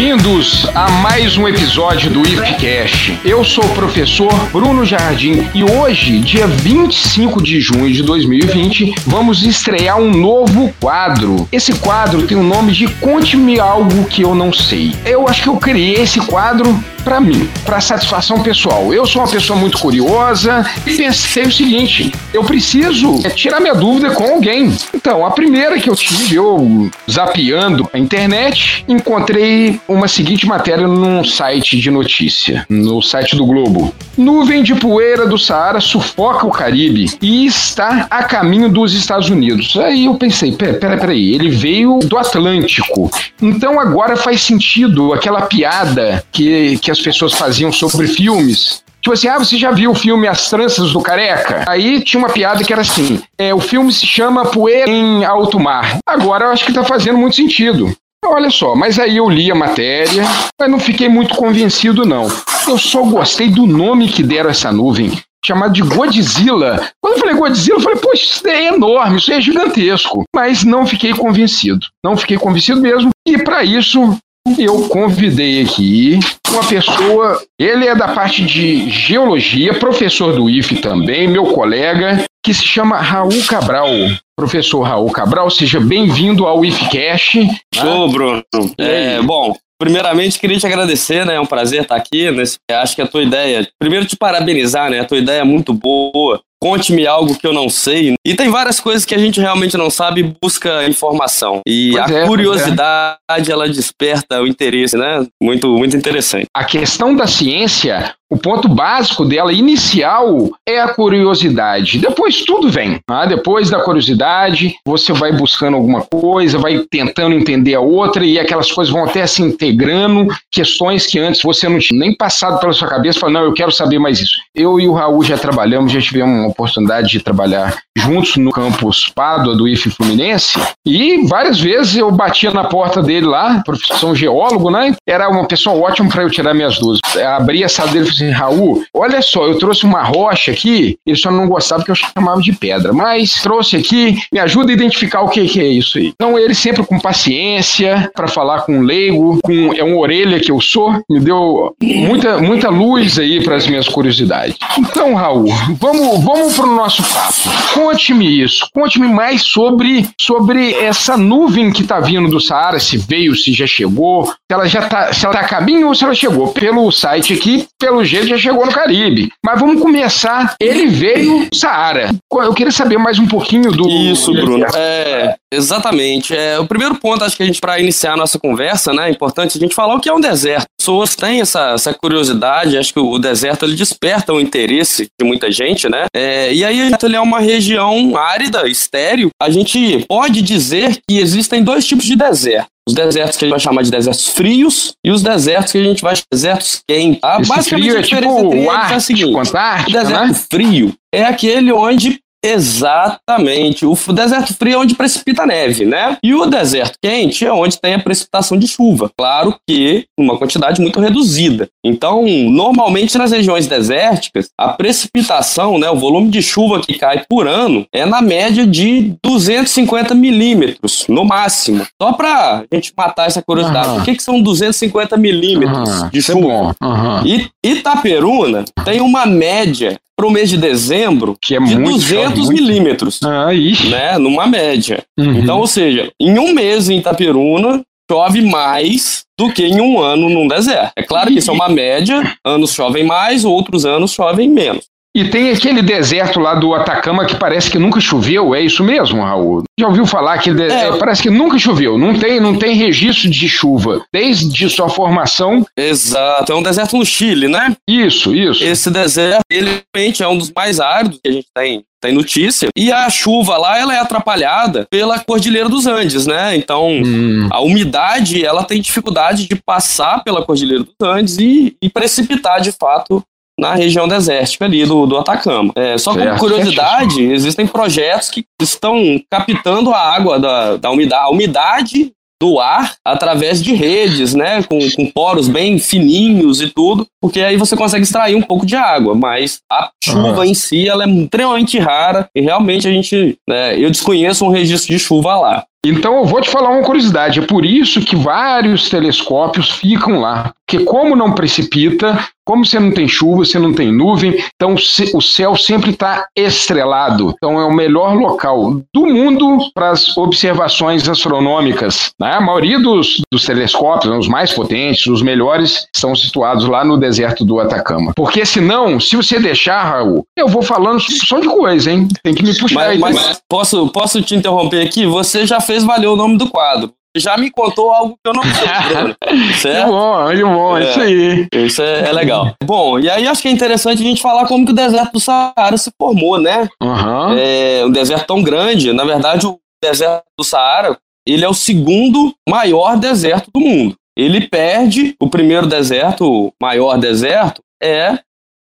Bem-vindos a mais um episódio do IFCast. Eu sou o professor Bruno Jardim e hoje, dia 25 de junho de 2020, vamos estrear um novo quadro. Esse quadro tem o nome de Conte-me algo que eu não sei. Eu acho que eu criei esse quadro para mim, para satisfação pessoal. Eu sou uma pessoa muito curiosa e pensei o seguinte: eu preciso tirar minha dúvida com alguém. Então, a primeira que eu tive, eu zapeando a internet, encontrei uma seguinte matéria num site de notícia, no site do Globo. Nuvem de poeira do Saara sufoca o Caribe e está a caminho dos Estados Unidos. Aí eu pensei, pera, pera, peraí, ele veio do Atlântico. Então agora faz sentido aquela piada que, que as pessoas faziam sobre filmes. Tipo assim, ah, você já viu o filme As Tranças do Careca? Aí tinha uma piada que era assim: é, o filme se chama Poeira em Alto Mar. Agora eu acho que tá fazendo muito sentido. Olha só, mas aí eu li a matéria, mas não fiquei muito convencido, não. Eu só gostei do nome que deram essa nuvem, chamado de Godzilla. Quando eu falei Godzilla, eu falei, poxa, isso é enorme, isso é gigantesco. Mas não fiquei convencido. Não fiquei convencido mesmo. E para isso, eu convidei aqui uma pessoa, ele é da parte de geologia, professor do IFE também, meu colega, que se chama Raul Cabral. Professor Raul Cabral, seja bem-vindo ao IFCast. Show, Bruno. É, bom, Primeiramente, queria te agradecer, né? É um prazer estar aqui. Nesse, acho que a tua ideia. Primeiro, te parabenizar, né? A tua ideia é muito boa. Conte-me algo que eu não sei. E tem várias coisas que a gente realmente não sabe e busca informação. E pois a é, é. curiosidade, é. ela desperta o interesse, né? Muito, muito interessante. A questão da ciência, o ponto básico dela, inicial, é a curiosidade. Depois tudo vem. Tá? Depois da curiosidade, você vai buscando alguma coisa, vai tentando entender a outra e aquelas coisas vão até se integrando. Questões que antes você não tinha nem passado pela sua cabeça, falando, não, eu quero saber mais isso. Eu e o Raul já trabalhamos, já tivemos uma oportunidade de trabalhar juntos no campus Pádua do IF Fluminense e várias vezes eu batia na porta dele lá, profissão geólogo, né? Era uma pessoa ótima para eu tirar minhas dúvidas. Abria a sala dele e assim, Raul, olha só, eu trouxe uma rocha aqui, ele só não gostava que eu chamava de pedra, mas trouxe aqui, me ajuda a identificar o que, que é isso aí. Então ele sempre com paciência para falar com um leigo, com é uma orelha que eu sou, me deu muita muita luz aí para as minhas curiosidades. Então, Raul, vamos vamos pro nosso papo. Conte-me isso, conte-me mais sobre sobre essa nuvem que está vindo do Saara, se veio, se já chegou, se ela já tá, se ela tá a caminho ou se ela chegou. Pelo site aqui, pelo jeito já chegou no Caribe. Mas vamos começar. Ele veio Saara. Eu queria saber mais um pouquinho do. Isso, Bruno. É, exatamente. É, o primeiro ponto, acho que a gente, para iniciar a nossa conversa, né, é importante a gente falar o que é um deserto. As pessoas têm essa, essa curiosidade, acho que o deserto ele desperta o interesse de muita gente, né? É, e aí ele é uma região árida, estéreo. A gente pode dizer que existem dois tipos de deserto os desertos que a gente vai chamar de desertos frios e os desertos que a gente vai chamar de desertos quentes. Tá? Basicamente, frio é tipo o Ártico, é a seguinte, o deserto né? frio é aquele onde Exatamente. O deserto frio é onde precipita neve, né? E o deserto quente é onde tem a precipitação de chuva. Claro que uma quantidade muito reduzida. Então, normalmente nas regiões desérticas, a precipitação, né, o volume de chuva que cai por ano é na média de 250 milímetros, no máximo. Só para a gente matar essa curiosidade, uhum. o que, que são 250 milímetros uhum. de é chuva? Uhum. E Itaperuna tem uma média para o mês de dezembro que é de muito, 200 milímetros. Ah, né, numa média. Uhum. Então, ou seja, em um mês em Itaperuna, chove mais do que em um ano num deserto. É claro que isso é uma média, anos chovem mais, outros anos chovem menos. E tem aquele deserto lá do Atacama que parece que nunca choveu, é isso mesmo, Raul? Já ouviu falar que de... é. parece que nunca choveu, não tem, não tem registro de chuva desde sua formação. Exato, é um deserto no Chile, né? Isso, isso. Esse deserto, ele realmente é um dos mais áridos que a gente tem tem notícia. E a chuva lá, ela é atrapalhada pela Cordilheira dos Andes, né? Então, hum. a umidade, ela tem dificuldade de passar pela Cordilheira dos Andes e, e precipitar, de fato, na região desértica ali do, do Atacama. É, só como curiosidade, existem projetos que estão captando a água da, da umidade, a umidade do ar através de redes, né, com, com poros bem fininhos e tudo, porque aí você consegue extrair um pouco de água, mas a chuva em si ela é extremamente rara e realmente a gente, né, eu desconheço um registro de chuva lá. Então eu vou te falar uma curiosidade, é por isso que vários telescópios ficam lá. Porque como não precipita, como você não tem chuva, você não tem nuvem, então o céu sempre está estrelado. Então é o melhor local do mundo para as observações astronômicas. Né? A maioria dos, dos telescópios, os mais potentes, os melhores, estão situados lá no deserto do Atacama. Porque senão, se você deixar, Raul, eu vou falando só de coisa, hein? Tem que me puxar mas, aí. Mas posso, posso te interromper aqui? Você já fez valer o nome do quadro já me contou algo que eu não sei, certo? Que bom, que bom, é, isso aí. Isso é, é, legal. Bom, e aí acho que é interessante a gente falar como que o deserto do Saara se formou, né? Uhum. É um deserto tão grande. Na verdade, o deserto do Saara, ele é o segundo maior deserto do mundo. Ele perde o primeiro deserto, o maior deserto, é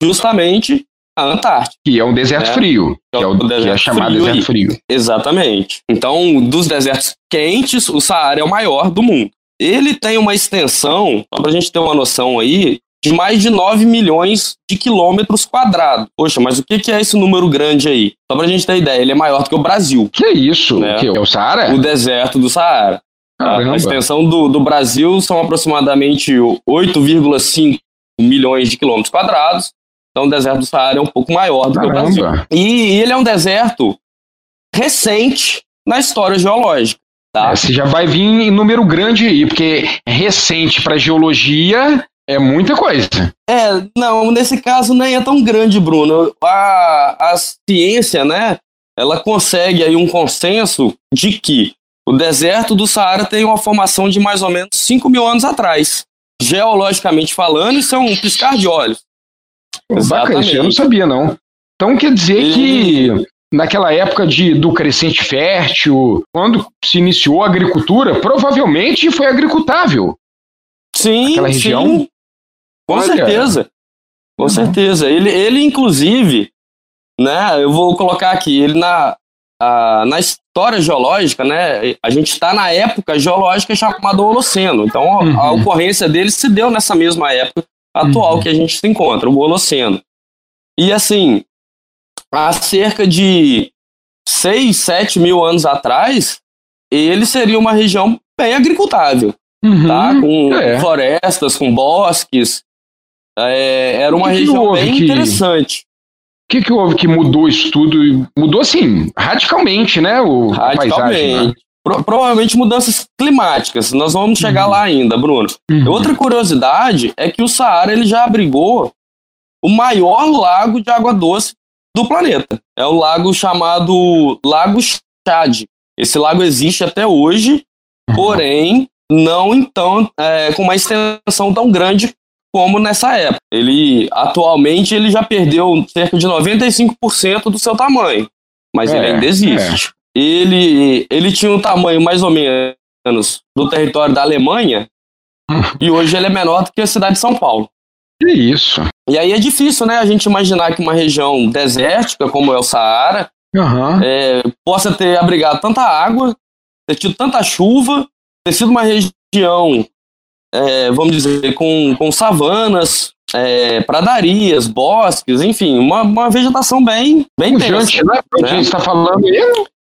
justamente a Antártica. Que é um deserto né? frio. Que é, o, que é chamado frio deserto frio. Exatamente. Então, dos desertos quentes, o Saara é o maior do mundo. Ele tem uma extensão, só pra gente ter uma noção aí, de mais de 9 milhões de quilômetros quadrados. Poxa, mas o que é esse número grande aí? Só pra gente ter ideia, ele é maior do que o Brasil. Que isso? Né? Que é o Saara? O deserto do Saara. Caramba. A extensão do, do Brasil são aproximadamente 8,5 milhões de quilômetros quadrados. Então o deserto do Saara é um pouco maior do Caramba. que o Brasil. E ele é um deserto recente na história geológica. Tá? É, você já vai vir em número grande aí, porque recente para geologia é muita coisa. É, não, nesse caso nem é tão grande, Bruno. A, a ciência, né, ela consegue aí um consenso de que o deserto do Saara tem uma formação de mais ou menos 5 mil anos atrás. Geologicamente falando, isso é um piscar de olhos. Bacana, isso eu não sabia, não. Então quer dizer e... que naquela época de, do crescente fértil, quando se iniciou a agricultura, provavelmente foi agricultável. Sim, Aquela região. Sim. Com Olha. certeza. Com uhum. certeza. Ele, ele, inclusive, né, eu vou colocar aqui, ele na, a, na história geológica, né, a gente está na época geológica chamada Holoceno. Então, uhum. a, a ocorrência dele se deu nessa mesma época atual uhum. que a gente se encontra, o Holoceno. E assim, há cerca de 6, 7 mil anos atrás, ele seria uma região bem agricultável, uhum. tá? Com é. florestas, com bosques. É, era uma que região que bem que... interessante. O que, que houve que mudou isso tudo? Mudou assim, radicalmente, né? O, radicalmente. Paisagem, né? Pro, provavelmente mudanças climáticas. Nós vamos chegar uhum. lá ainda, Bruno. Uhum. Outra curiosidade é que o Saara ele já abrigou o maior lago de água doce do planeta. É o lago chamado Lago Chad. Esse lago existe até hoje, uhum. porém não então é, com uma extensão tão grande como nessa época. Ele atualmente ele já perdeu cerca de 95% do seu tamanho, mas é, ele ainda existe. Ele, ele tinha um tamanho mais ou menos do território da Alemanha e hoje ele é menor do que a cidade de São Paulo. Que isso. E aí é difícil, né, a gente imaginar que uma região desértica como é o Saara uhum. é, possa ter abrigado tanta água, ter tido tanta chuva, ter sido uma região, é, vamos dizer, com, com savanas, é, pradarias, bosques, enfim, uma, uma vegetação bem, bem Pujante, né? né? A gente está falando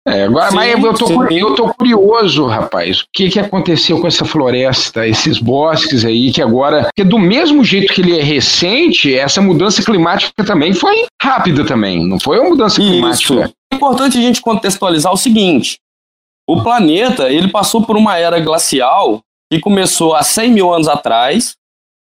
é, agora, sim, mas eu tô, eu tô curioso, rapaz. O que, que aconteceu com essa floresta, esses bosques aí, que agora. Porque do mesmo jeito que ele é recente, essa mudança climática também foi rápida também. Não foi uma mudança Isso. climática. É importante a gente contextualizar o seguinte: o planeta ele passou por uma era glacial que começou há 100 mil anos atrás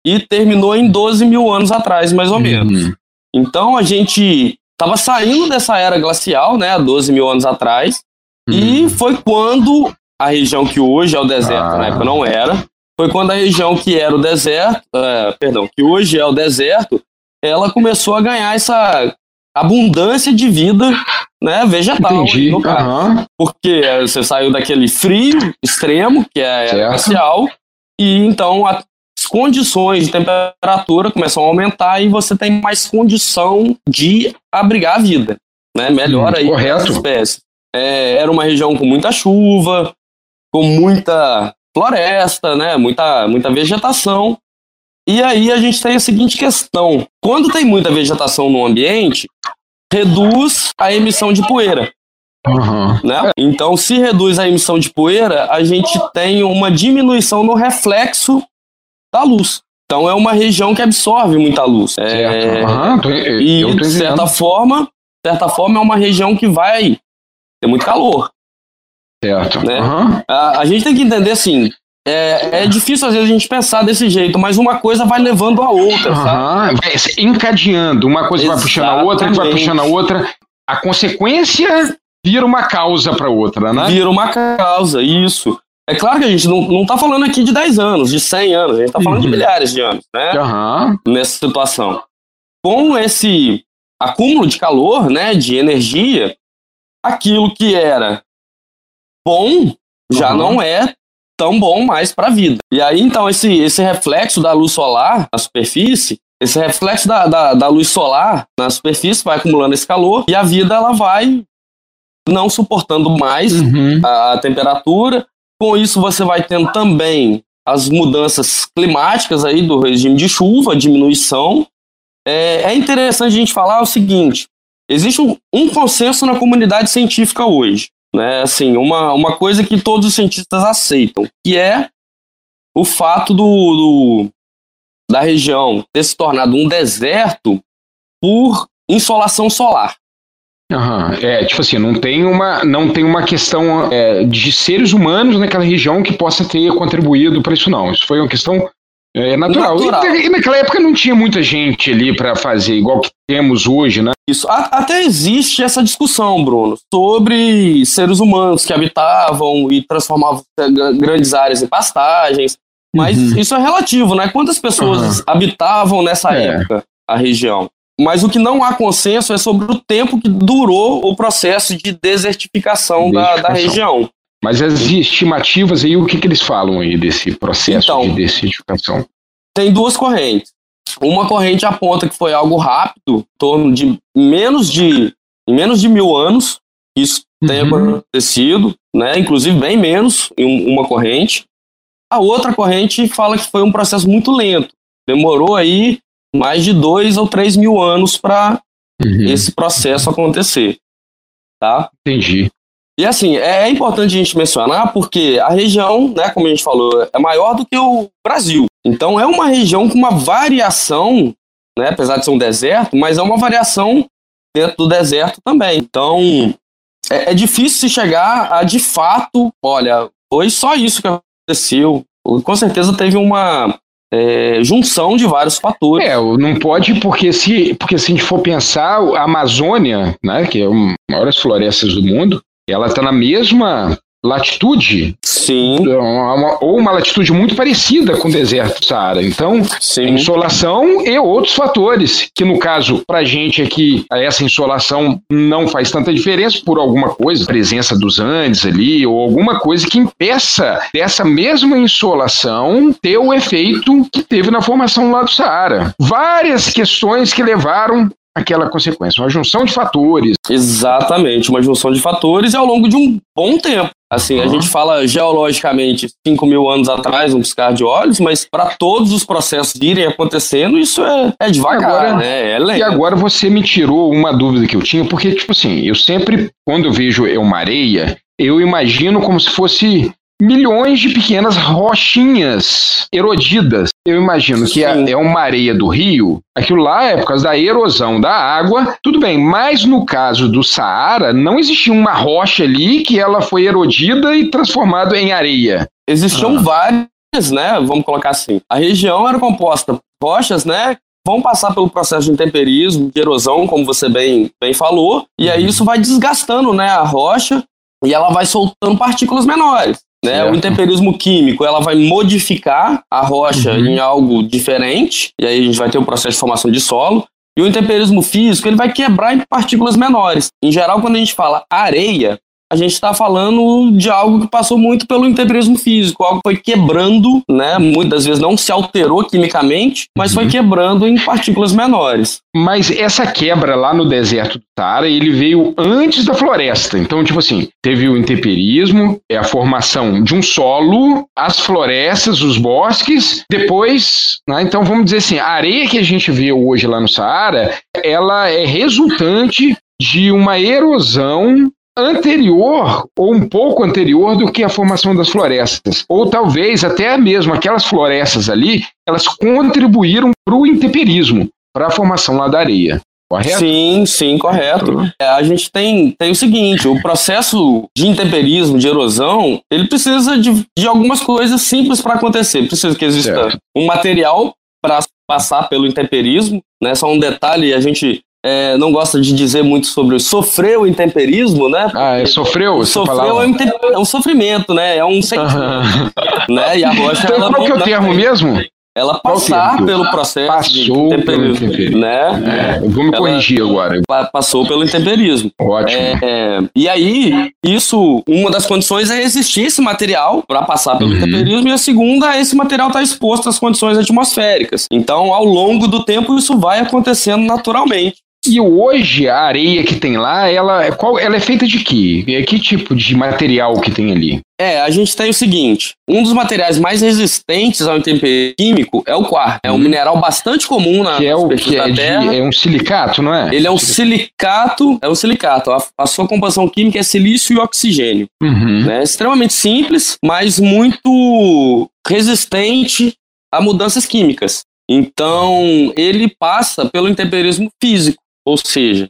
e terminou em 12 mil anos atrás, mais ou menos. Uhum. Então a gente estava saindo dessa era glacial, né, há 12 mil anos atrás, hum. e foi quando a região que hoje é o deserto, ah. na época não era, foi quando a região que era o deserto, é, perdão, que hoje é o deserto, ela começou a ganhar essa abundância de vida né, vegetal. Entendi. No caso. Uhum. Porque você saiu daquele frio extremo, que é a glacial, e então a, condições de temperatura começam a aumentar e você tem mais condição de abrigar a vida, né? Melhora hum, aí correto. as espécies. É, era uma região com muita chuva, com muita floresta, né? Muita, muita vegetação. E aí a gente tem a seguinte questão: quando tem muita vegetação no ambiente, reduz a emissão de poeira. Uhum. Né? Então, se reduz a emissão de poeira, a gente tem uma diminuição no reflexo da luz. Então é uma região que absorve muita luz. É, uhum, tô, e de certa forma, certa forma é uma região que vai ter muito calor. Certo. Né? Uhum. A, a, gente tem que entender assim. É, é difícil às vezes a gente pensar desse jeito, mas uma coisa vai levando a outra, uhum. sabe? Vai encadeando, uma coisa Exatamente. vai puxando a outra, que vai puxando a outra. A consequência vira uma causa para outra, né? Vira uma causa, isso. É claro que a gente não, não tá falando aqui de 10 anos, de 100 anos, a gente tá falando uhum. de milhares de anos, né? Uhum. Nessa situação. Com esse acúmulo de calor, né, de energia, aquilo que era bom já uhum. não é tão bom mais para a vida. E aí, então, esse, esse reflexo da luz solar na superfície, esse reflexo da, da, da luz solar na superfície vai acumulando esse calor e a vida ela vai não suportando mais uhum. a, a temperatura com isso, você vai tendo também as mudanças climáticas aí do regime de chuva, diminuição. É, é interessante a gente falar o seguinte: existe um, um, consenso na comunidade científica hoje, né? Assim, uma, uma coisa que todos os cientistas aceitam, que é o fato do, do da região ter se tornado um deserto por insolação solar. Uhum. É, tipo assim, não tem uma, não tem uma questão é, de seres humanos naquela região que possa ter contribuído para isso, não. Isso foi uma questão é, natural. natural. E, e, naquela época não tinha muita gente ali para fazer, igual que temos hoje, né? Isso. A, até existe essa discussão, Bruno, sobre seres humanos que habitavam e transformavam grandes áreas em pastagens. Mas uhum. isso é relativo, né? Quantas pessoas uhum. habitavam nessa é. época a região? Mas o que não há consenso é sobre o tempo que durou o processo de desertificação, da, da, região. Mas as estimativas aí, o que, que eles falam aí desse processo então, de desertificação? Tem duas correntes. Uma corrente aponta que foi algo rápido, em torno de menos de, menos de mil anos, isso uhum. tem acontecido, né? inclusive bem menos em uma corrente. A outra corrente fala que foi um processo muito lento. Demorou aí mais de dois ou três mil anos para uhum. esse processo acontecer. Tá? Entendi. E assim, é, é importante a gente mencionar porque a região, né, como a gente falou, é maior do que o Brasil. Então é uma região com uma variação, né, apesar de ser um deserto, mas é uma variação dentro do deserto também. Então é, é difícil se chegar a de fato, olha, foi só isso que aconteceu. Com certeza teve uma é, junção de vários fatores. É, não pode, porque se, porque se a gente for pensar, a Amazônia, né, que é uma das maiores florestas do mundo, ela está na mesma latitude. Sim. ou uma latitude muito parecida com o deserto do Saara. Então, insolação e outros fatores, que no caso, para a gente aqui, essa insolação não faz tanta diferença por alguma coisa, presença dos Andes ali, ou alguma coisa que impeça dessa mesma insolação ter o efeito que teve na formação lá do Saara. Várias questões que levaram aquela consequência, uma junção de fatores. Exatamente, uma junção de fatores e ao longo de um bom tempo. Assim, uhum. a gente fala geologicamente 5 mil anos atrás, um piscar de olhos, mas para todos os processos irem acontecendo, isso é, é devagar, agora, né? É lento. E agora você me tirou uma dúvida que eu tinha, porque, tipo assim, eu sempre, quando eu vejo uma areia, eu imagino como se fosse milhões de pequenas rochinhas erodidas. Eu imagino que é, é uma areia do rio, aquilo lá é por causa da erosão da água, tudo bem, mas no caso do Saara, não existia uma rocha ali que ela foi erodida e transformada em areia. Existiam ah. várias, né? Vamos colocar assim. A região era composta por rochas, né? Vão passar pelo processo de intemperismo, de erosão, como você bem, bem falou, e aí uhum. isso vai desgastando né, a rocha e ela vai soltando partículas menores. Né? O intemperismo químico ela vai modificar a rocha uhum. em algo diferente, e aí a gente vai ter o um processo de formação de solo. E o intemperismo físico ele vai quebrar em partículas menores. Em geral, quando a gente fala areia, a gente está falando de algo que passou muito pelo integrismo físico, algo que foi quebrando, né? Muitas vezes não se alterou quimicamente, mas uhum. foi quebrando em partículas menores. Mas essa quebra lá no deserto do Saara, ele veio antes da floresta. Então, tipo assim, teve o intemperismo, é a formação de um solo, as florestas, os bosques, depois, né? Então, vamos dizer assim, a areia que a gente vê hoje lá no Saara, ela é resultante de uma erosão anterior ou um pouco anterior do que a formação das florestas. Ou talvez até mesmo aquelas florestas ali, elas contribuíram para o intemperismo, para a formação lá da areia. Correto? Sim, sim, correto. É, a gente tem, tem o seguinte: o processo de intemperismo, de erosão, ele precisa de, de algumas coisas simples para acontecer. Precisa que exista certo. um material para passar pelo intemperismo, né? Só um detalhe, a gente é, não gosta de dizer muito sobre sofrer o intemperismo, né? Ah, é sofreu? Sofreu é um, é um, sofrimento, né? É um sentimento. Uhum. Né? E a rocha. Então, ela qual que é o termo mesmo? ela passar pelo processo passou de pelo intemperismo, né? É, vou me corrigir agora. Passou pelo intemperismo. Ótimo. É, é, e aí, isso, uma das condições é existir esse material para passar pelo uhum. intemperismo, e a segunda é esse material estar tá exposto às condições atmosféricas. Então, ao longo do tempo, isso vai acontecendo naturalmente. E hoje a areia que tem lá, ela, é qual, ela é feita de quê? É que tipo de material que tem ali? É, a gente tem o seguinte: um dos materiais mais resistentes ao intemperismo químico é o quartzo. É um hum. mineral bastante comum na que é o que é, de, é um silicato, não é? Ele é um silicato, é um silicato. A, a sua composição química é silício e oxigênio. Uhum. Né? Extremamente simples, mas muito resistente a mudanças químicas. Então, ele passa pelo intemperismo físico. Ou seja,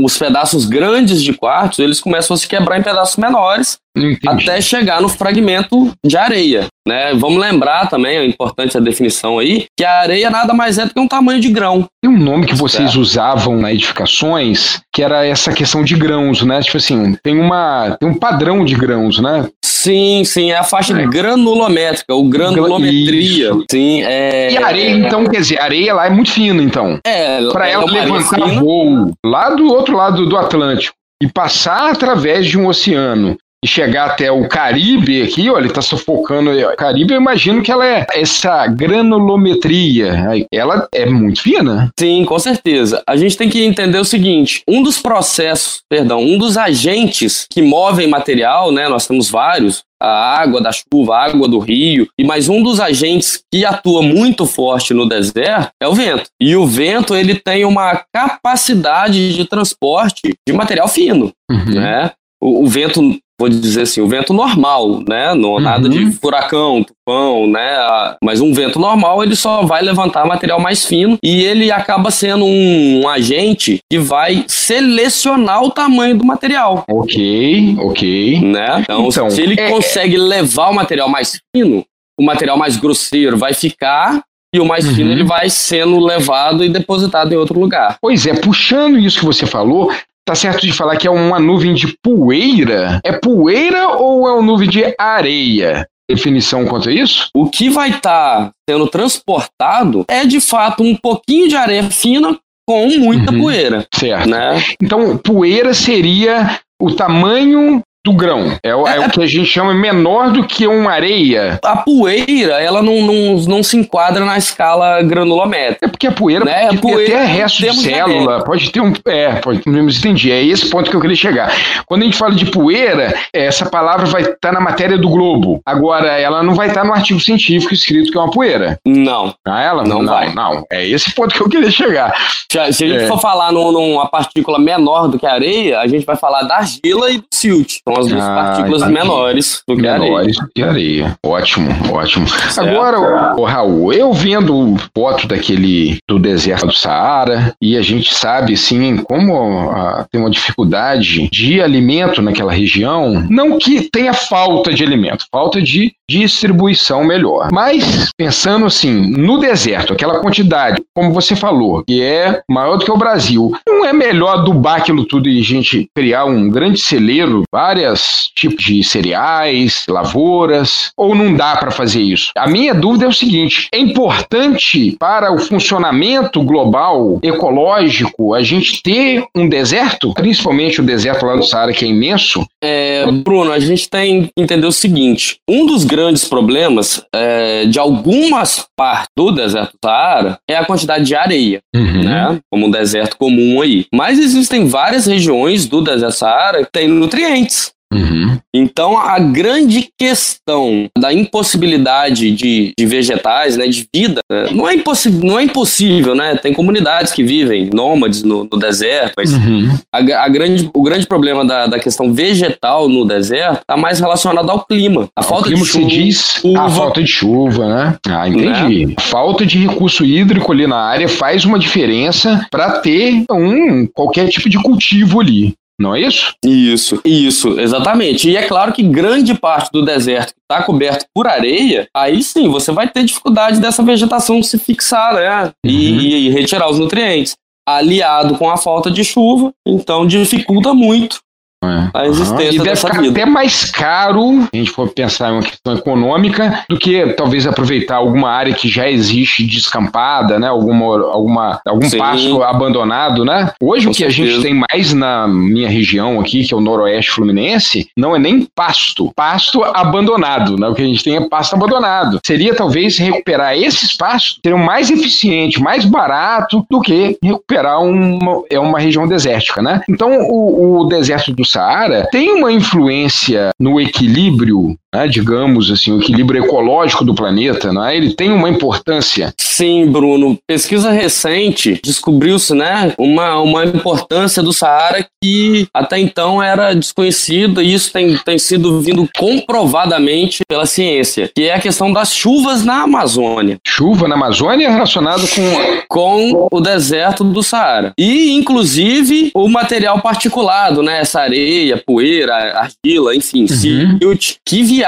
os pedaços grandes de quartzo, eles começam a se quebrar em pedaços menores Entendi. até chegar no fragmento de areia. Né? Vamos lembrar também, é importante a definição aí, que a areia nada mais é do que um tamanho de grão. Tem um nome que vocês usavam na edificações, que era essa questão de grãos, né? Tipo assim, tem, uma, tem um padrão de grãos, né? Sim, sim, é a faixa é. granulométrica, o granulometria. Isso. Sim, é... E a areia, então, quer dizer, areia lá é muito fina, então. É, para ela é levantar voo lá do outro lado do Atlântico e passar através de um oceano e chegar até o Caribe aqui, olha, ele está sufocando o Caribe, eu imagino que ela é essa granulometria, ela é muito fina. Sim, com certeza. A gente tem que entender o seguinte, um dos processos, perdão, um dos agentes que movem material, né, nós temos vários, a água da chuva, a água do rio, e mais um dos agentes que atua muito forte no deserto é o vento. E o vento ele tem uma capacidade de transporte de material fino, uhum. né? O, o, vento vou dizer assim, o vento normal, né? Não, uhum. Nada de furacão, tufão, né? Mas um vento normal, ele só vai levantar material mais fino e ele acaba sendo um, um agente que vai selecionar o tamanho do material. Ok, ok. Né? Então, então se ele é... consegue levar o material mais fino, o material mais grosseiro vai ficar e o mais uhum. fino ele vai sendo levado e depositado em outro lugar. Pois é, puxando isso que você falou, Tá certo de falar que é uma nuvem de poeira? É poeira ou é uma nuvem de areia? Definição quanto a isso? O que vai estar tá sendo transportado é de fato um pouquinho de areia fina com muita uhum, poeira. Certo. Né? Então, poeira seria o tamanho do grão. É, é, é, o que a gente chama menor do que uma areia. A poeira, ela não, não, não se enquadra na escala granulométrica. É porque a poeira né? pode poeira, ter até resto de célula, pode ter um. É, pode, entendi. É esse ponto que eu queria chegar. Quando a gente fala de poeira, essa palavra vai estar tá na matéria do Globo. Agora, ela não vai estar tá no artigo científico escrito que é uma poeira. Não. Ah, ela? Não, não vai. Não, é esse ponto que eu queria chegar. Se a, se a gente é. for falar num, numa partícula menor do que a areia, a gente vai falar da argila e do silt. Então, as duas ah, partículas entendi. menores do que menores areia. que areia. Ótimo, ótimo. Certo. Agora, o, Raul, eu vendo foto daquele do deserto do Saara e a gente sabe sim como ah, tem uma dificuldade de alimento naquela região, não que tenha falta de alimento, falta de distribuição melhor. Mas pensando assim, no deserto, aquela quantidade, como você falou, que é maior do que o Brasil, não é melhor adubar aquilo tudo e a gente criar um grande celeiro, várias tipos de cereais, lavouras, ou não dá para fazer isso? A minha dúvida é o seguinte: é importante para o funcionamento global ecológico a gente ter um deserto, principalmente o deserto lá do Saara, que é imenso? É, Bruno, a gente tem que entender o seguinte: um dos grandes problemas é, de algumas partes do deserto do Saara é a quantidade de areia, uhum. né? Como um deserto comum aí. Mas existem várias regiões do deserto do Saara que têm nutrientes. Uhum. Então, a grande questão da impossibilidade de, de vegetais, né, de vida, né, não, é não é impossível, né? Tem comunidades que vivem nômades no, no deserto, mas uhum. a, a, grande, o grande problema da, da questão vegetal no deserto está mais relacionado ao clima. A falta clima de chuva. Diz a falta de chuva, né? Ah, entendi. Né? Falta de recurso hídrico ali na área faz uma diferença para ter um qualquer tipo de cultivo ali. Não é isso? Isso, isso, exatamente. E é claro que grande parte do deserto está coberto por areia, aí sim você vai ter dificuldade dessa vegetação se fixar, né? Uhum. E, e retirar os nutrientes. Aliado com a falta de chuva, então dificulta muito é. A existência uhum. E deve ficar vida. até mais caro, se a gente for pensar em uma questão econômica, do que talvez aproveitar alguma área que já existe descampada, né? Alguma, alguma, algum Sim. pasto abandonado, né? Hoje Com o que certeza. a gente tem mais na minha região aqui, que é o noroeste fluminense, não é nem pasto, pasto abandonado, né? O que a gente tem é pasto abandonado. Seria talvez recuperar esses pastos, seriam mais eficiente, mais barato do que recuperar uma, é uma região desértica, né? Então o, o deserto do Saara tem uma influência no equilíbrio né, digamos assim, o equilíbrio ecológico do planeta, não é? ele tem uma importância. Sim, Bruno. Pesquisa recente descobriu-se né, uma, uma importância do Saara que até então era desconhecida e isso tem, tem sido vindo comprovadamente pela ciência, que é a questão das chuvas na Amazônia. Chuva na Amazônia relacionado com... Com o deserto do Saara. E, inclusive, o material particulado, né? Essa areia, poeira, argila, enfim, uhum. silt, que viaja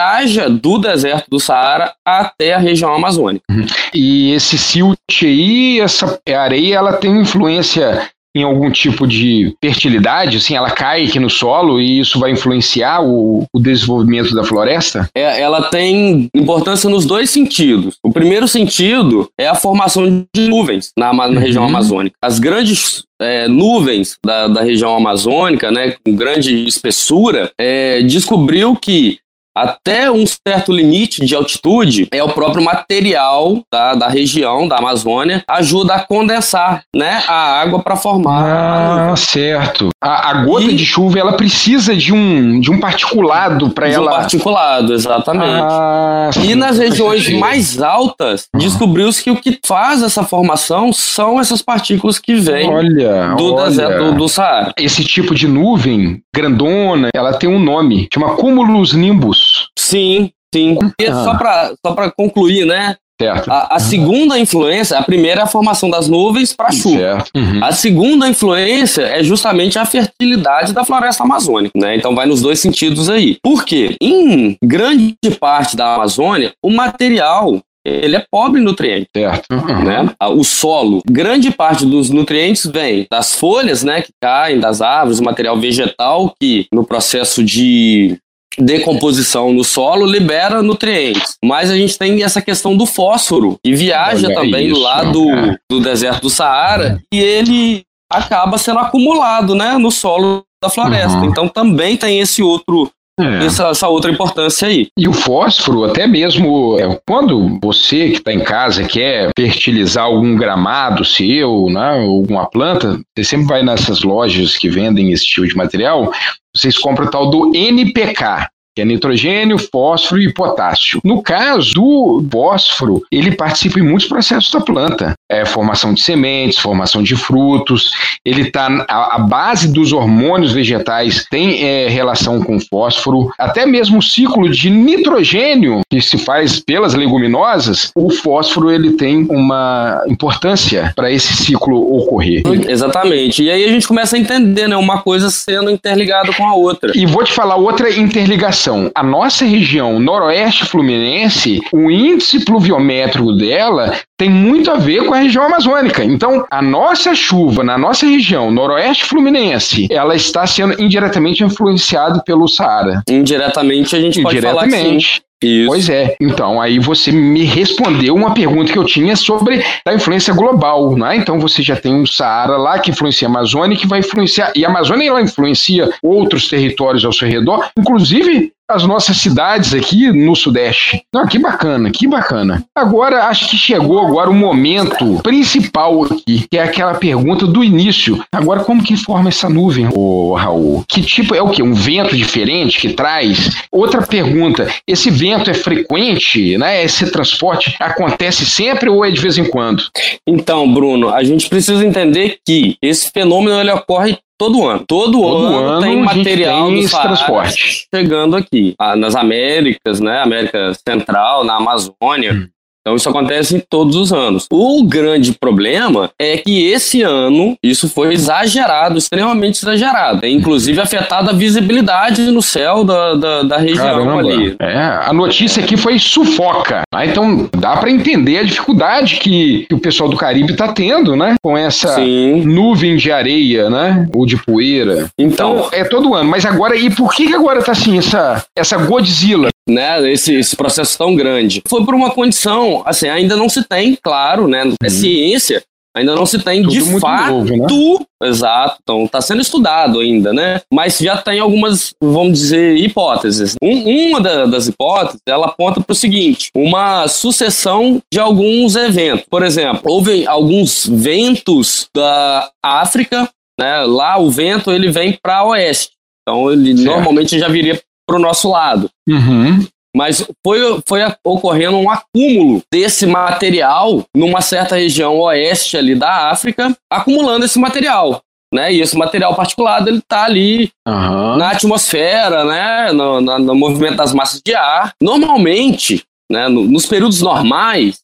do deserto do Saara até a região amazônica. Uhum. E esse silt aí, essa areia, ela tem influência em algum tipo de fertilidade, assim, ela cai aqui no solo e isso vai influenciar o, o desenvolvimento da floresta? É, ela tem importância nos dois sentidos. O primeiro sentido é a formação de nuvens na, na uhum. região amazônica. As grandes é, nuvens da, da, região amazônica, né, com grande espessura, é, descobriu que até um certo limite de altitude, é o próprio material da, da região, da Amazônia, ajuda a condensar né, a água para formar. Ah, certo. A, a gota e... de chuva ela precisa de um, de um particulado para ela. De um particulado, exatamente. Ah, e nas regiões mais altas, uhum. descobriu-se que o que faz essa formação são essas partículas que vêm olha, do olha. deserto do, do Saara. Esse tipo de nuvem grandona, ela tem um nome, chama cumulus nimbus. Sim, sim. E ah. só para só pra concluir, né? Certo. A, a, segunda influência, a primeira é a formação das nuvens para chuva. Uhum. A segunda influência é justamente a fertilidade da floresta amazônica, né? Então vai nos dois sentidos aí. Por quê? Em grande parte da Amazônia, o material ele é pobre em nutrientes. Certo. Uhum. Né? O solo, grande parte dos nutrientes vem das folhas, né, que caem das árvores, o material vegetal que no processo de decomposição no solo libera nutrientes. Mas a gente tem essa questão do fósforo, que viaja Olha também isso, lá do, do deserto do Saara, e ele acaba sendo acumulado né, no solo da floresta. Uhum. Então também tem esse outro é. Essa, essa, outra importância aí. E o fósforo, até mesmo é, quando você que está em casa quer fertilizar algum gramado seu, né, alguma planta, você sempre vai nessas lojas que vendem esse tipo de material, vocês compram o tal do NPK, que é nitrogênio, fósforo e potássio. No caso do fósforo, ele participa em muitos processos da planta. É formação de sementes, formação de frutos, ele está a, base dos hormônios vegetais tem é, relação com fósforo, até mesmo o ciclo de nitrogênio que se faz pelas leguminosas, o fósforo ele tem uma importância para esse ciclo ocorrer. Exatamente. E aí a gente começa a entender, né, uma coisa sendo interligada com a outra. E vou te falar outra interligação a nossa região noroeste fluminense, o índice pluviométrico dela tem muito a ver com a região amazônica. Então, a nossa chuva na nossa região noroeste fluminense, ela está sendo indiretamente influenciada pelo Saara. Indiretamente a gente pode falar que isso. Pois é. Então, aí você me respondeu uma pergunta que eu tinha sobre a influência global, né? Então, você já tem o Saara lá que influencia a Amazônia, que vai influenciar. E a Amazônia ela influencia outros territórios ao seu redor, inclusive as nossas cidades aqui no Sudeste. Não, que bacana, que bacana. Agora, acho que chegou agora o momento principal aqui, que é aquela pergunta do início. Agora, como que forma essa nuvem, ô Raul? Que tipo é o quê? Um vento diferente que traz? Outra pergunta, esse vento é frequente, né? Esse transporte acontece sempre ou é de vez em quando? Então, Bruno, a gente precisa entender que esse fenômeno ele ocorre Todo ano. Todo, Todo ano, ano, tem material tem transporte chegando aqui. Ah, nas Américas, né? América Central, na Amazônia. Hum. Então isso acontece todos os anos. O grande problema é que esse ano isso foi exagerado, extremamente exagerado. É, inclusive afetado a visibilidade no céu da, da, da região Caramba. ali. É, a notícia aqui foi sufoca. Tá? Então dá para entender a dificuldade que, que, o pessoal do Caribe está tendo, né? Com essa Sim. nuvem de areia, né? Ou de poeira. Então, então, é todo ano. Mas agora, e por que, que agora tá assim, essa, essa Godzilla? Né, esse, esse processo tão grande. Foi por uma condição, assim, ainda não se tem, claro, né, é uhum. ciência, ainda não se tem Tudo de fato, novo, né? exato, então está sendo estudado ainda, né, mas já tem algumas, vamos dizer, hipóteses. Um, uma da, das hipóteses, ela aponta para o seguinte, uma sucessão de alguns eventos. Por exemplo, houve alguns ventos da África, né, lá o vento ele vem para oeste, então ele certo. normalmente já viria para o nosso lado. Uhum. Mas foi, foi ocorrendo um acúmulo desse material numa certa região oeste ali da África, acumulando esse material. Né? E esse material particulado ele está ali uhum. na atmosfera, né? No, no, no, movimento das massas de ar. Normalmente, né? No, nos períodos normais,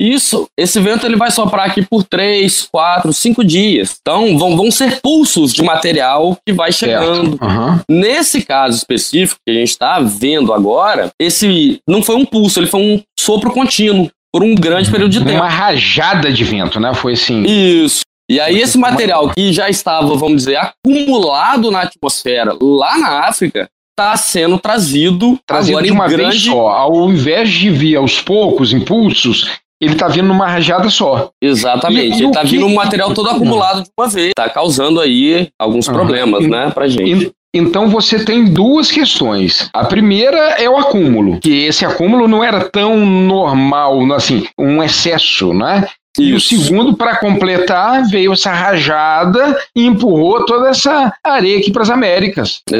isso, esse vento ele vai soprar aqui por três, quatro, cinco dias. Então vão, vão ser pulsos de material que vai chegando. Uhum. Nesse caso específico que a gente está vendo agora, esse não foi um pulso, ele foi um sopro contínuo por um grande uhum. período de tempo. Uma rajada de vento, né? Foi assim. Isso. E aí esse material que já estava, vamos dizer, acumulado na atmosfera lá na África, está sendo trazido, trazido agora de uma grande... vez só. Ao invés de vir aos poucos impulsos, ele tá vindo numa rajada só. Exatamente. Ele tá vindo um material todo acumulado de uma vez. Tá causando aí alguns uhum. problemas, né, pra gente. Então você tem duas questões. A primeira é o acúmulo, que esse acúmulo não era tão normal, assim, um excesso, né? Isso. E o segundo, para completar, veio essa rajada e empurrou toda essa areia aqui para as Américas. Tá?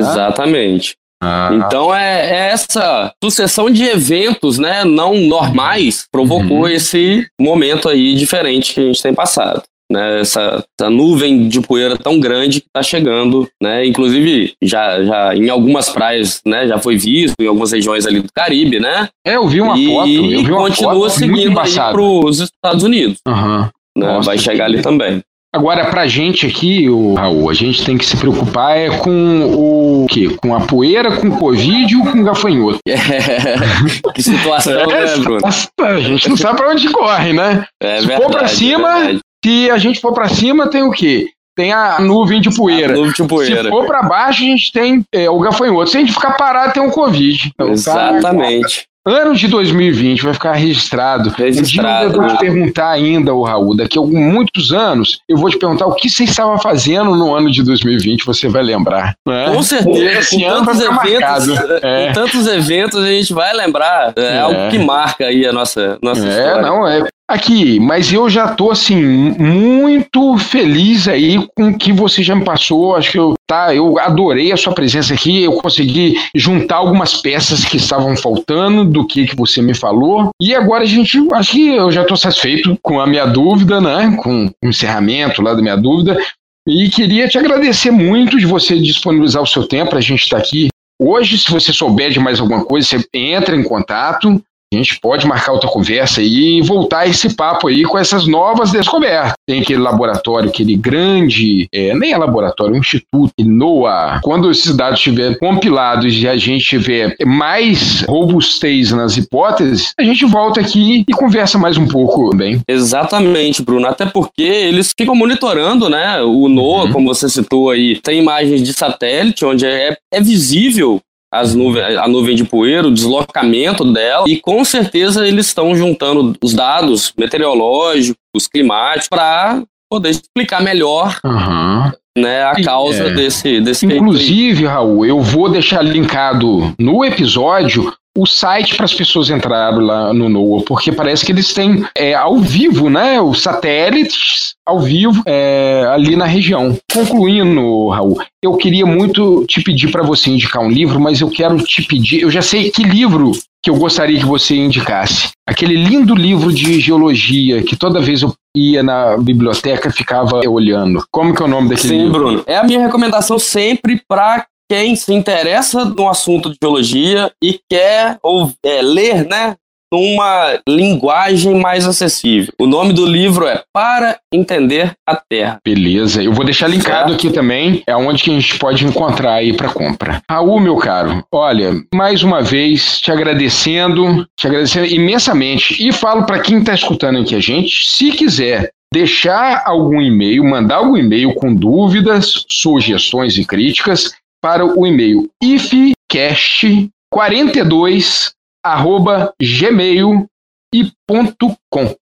Ah. Então é, é, essa sucessão de eventos, né, não normais, provocou uhum. esse momento aí diferente que a gente tem passado. Né, essa, essa nuvem de poeira tão grande que está chegando, né, inclusive já, já em algumas praias, né, já foi visto em algumas regiões ali do Caribe, né? É, eu vi uma e, foto, eu vi uma continua foto seguindo para os Estados Unidos. Uhum. Né, Nossa, vai chegar ali também. Agora, pra gente aqui, o Raul, a gente tem que se preocupar é com o quê? Com a poeira, com o Covid ou com o gafanhoto? É, que situação, é, né, Bruno? A gente não sabe pra onde corre, né? É se verdade, for pra cima, é se a gente for pra cima, tem o quê? Tem a nuvem de poeira. nuvem de poeira. Se for para baixo, a gente tem é, o gafanhoto. Se a gente ficar parado, tem o Covid. Então, Exatamente. Ano de 2020 vai ficar registrado. Registrado. Eu vou te perguntar ainda, o Raul, daqui a muitos anos, eu vou te perguntar o que você estava fazendo no ano de 2020, você vai lembrar. Né? Com certeza. Esse ano tantos eventos, é. com tantos eventos a gente vai lembrar. É, é, algo que marca aí a nossa, nossa é, história. Não, é, Aqui, mas eu já tô assim muito feliz aí com o que você já me passou. Acho que eu tá, eu adorei a sua presença aqui. Eu consegui juntar algumas peças que estavam faltando do que que você me falou. E agora a gente, acho que eu já tô satisfeito com a minha dúvida, né? Com o encerramento lá da minha dúvida. E queria te agradecer muito de você disponibilizar o seu tempo para a gente estar tá aqui Hoje, se você souber de mais alguma coisa, você entra em contato. A gente pode marcar outra conversa e voltar esse papo aí com essas novas descobertas. Tem aquele laboratório, aquele grande, é, nem é laboratório, é um instituto, NOAA. Quando esses dados estiverem compilados e a gente tiver mais robustez nas hipóteses, a gente volta aqui e conversa mais um pouco também. Exatamente, Bruno. Até porque eles ficam monitorando, né? O NOAA, uhum. como você citou aí, tem imagens de satélite onde é, é visível as nuvens, a nuvem de poeira, o deslocamento dela, e com certeza eles estão juntando os dados meteorológicos, climáticos, para poder explicar melhor uhum. né, a causa é. desse, desse Inclusive, Raul, eu vou deixar linkado no episódio o site para as pessoas entrarem lá no NOAA, porque parece que eles têm é, ao vivo, né? Os satélites ao vivo é, ali na região. Concluindo, Raul, eu queria muito te pedir para você indicar um livro, mas eu quero te pedir, eu já sei que livro que eu gostaria que você indicasse. Aquele lindo livro de geologia que toda vez eu ia na biblioteca ficava olhando. Como que é o nome daquele Sim, livro? Bruno. É a minha recomendação sempre para quem se interessa no assunto de geologia e quer ou, é, ler, né, numa linguagem mais acessível. O nome do livro é Para Entender a Terra. Beleza, eu vou deixar linkado aqui também, é onde que a gente pode encontrar aí para compra. Raul, meu caro, olha, mais uma vez te agradecendo, te agradecendo imensamente e falo para quem está escutando aqui a gente, se quiser deixar algum e-mail, mandar algum e-mail com dúvidas, sugestões e críticas, para o e-mail ifcast42 arroba gmail e ponto com.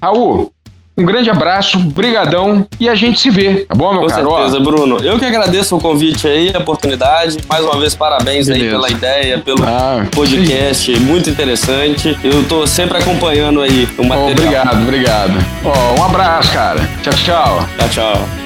Raul, um grande abraço, brigadão e a gente se vê, tá bom, meu Com caro? Com certeza, Bruno. Eu que agradeço o convite aí, a oportunidade. Mais uma vez, parabéns Beleza. aí pela ideia, pelo ah, podcast, sim. muito interessante. Eu tô sempre acompanhando aí o material. Oh, obrigado, obrigado. Oh, um abraço, cara. Tchau, tchau. Tchau, tchau.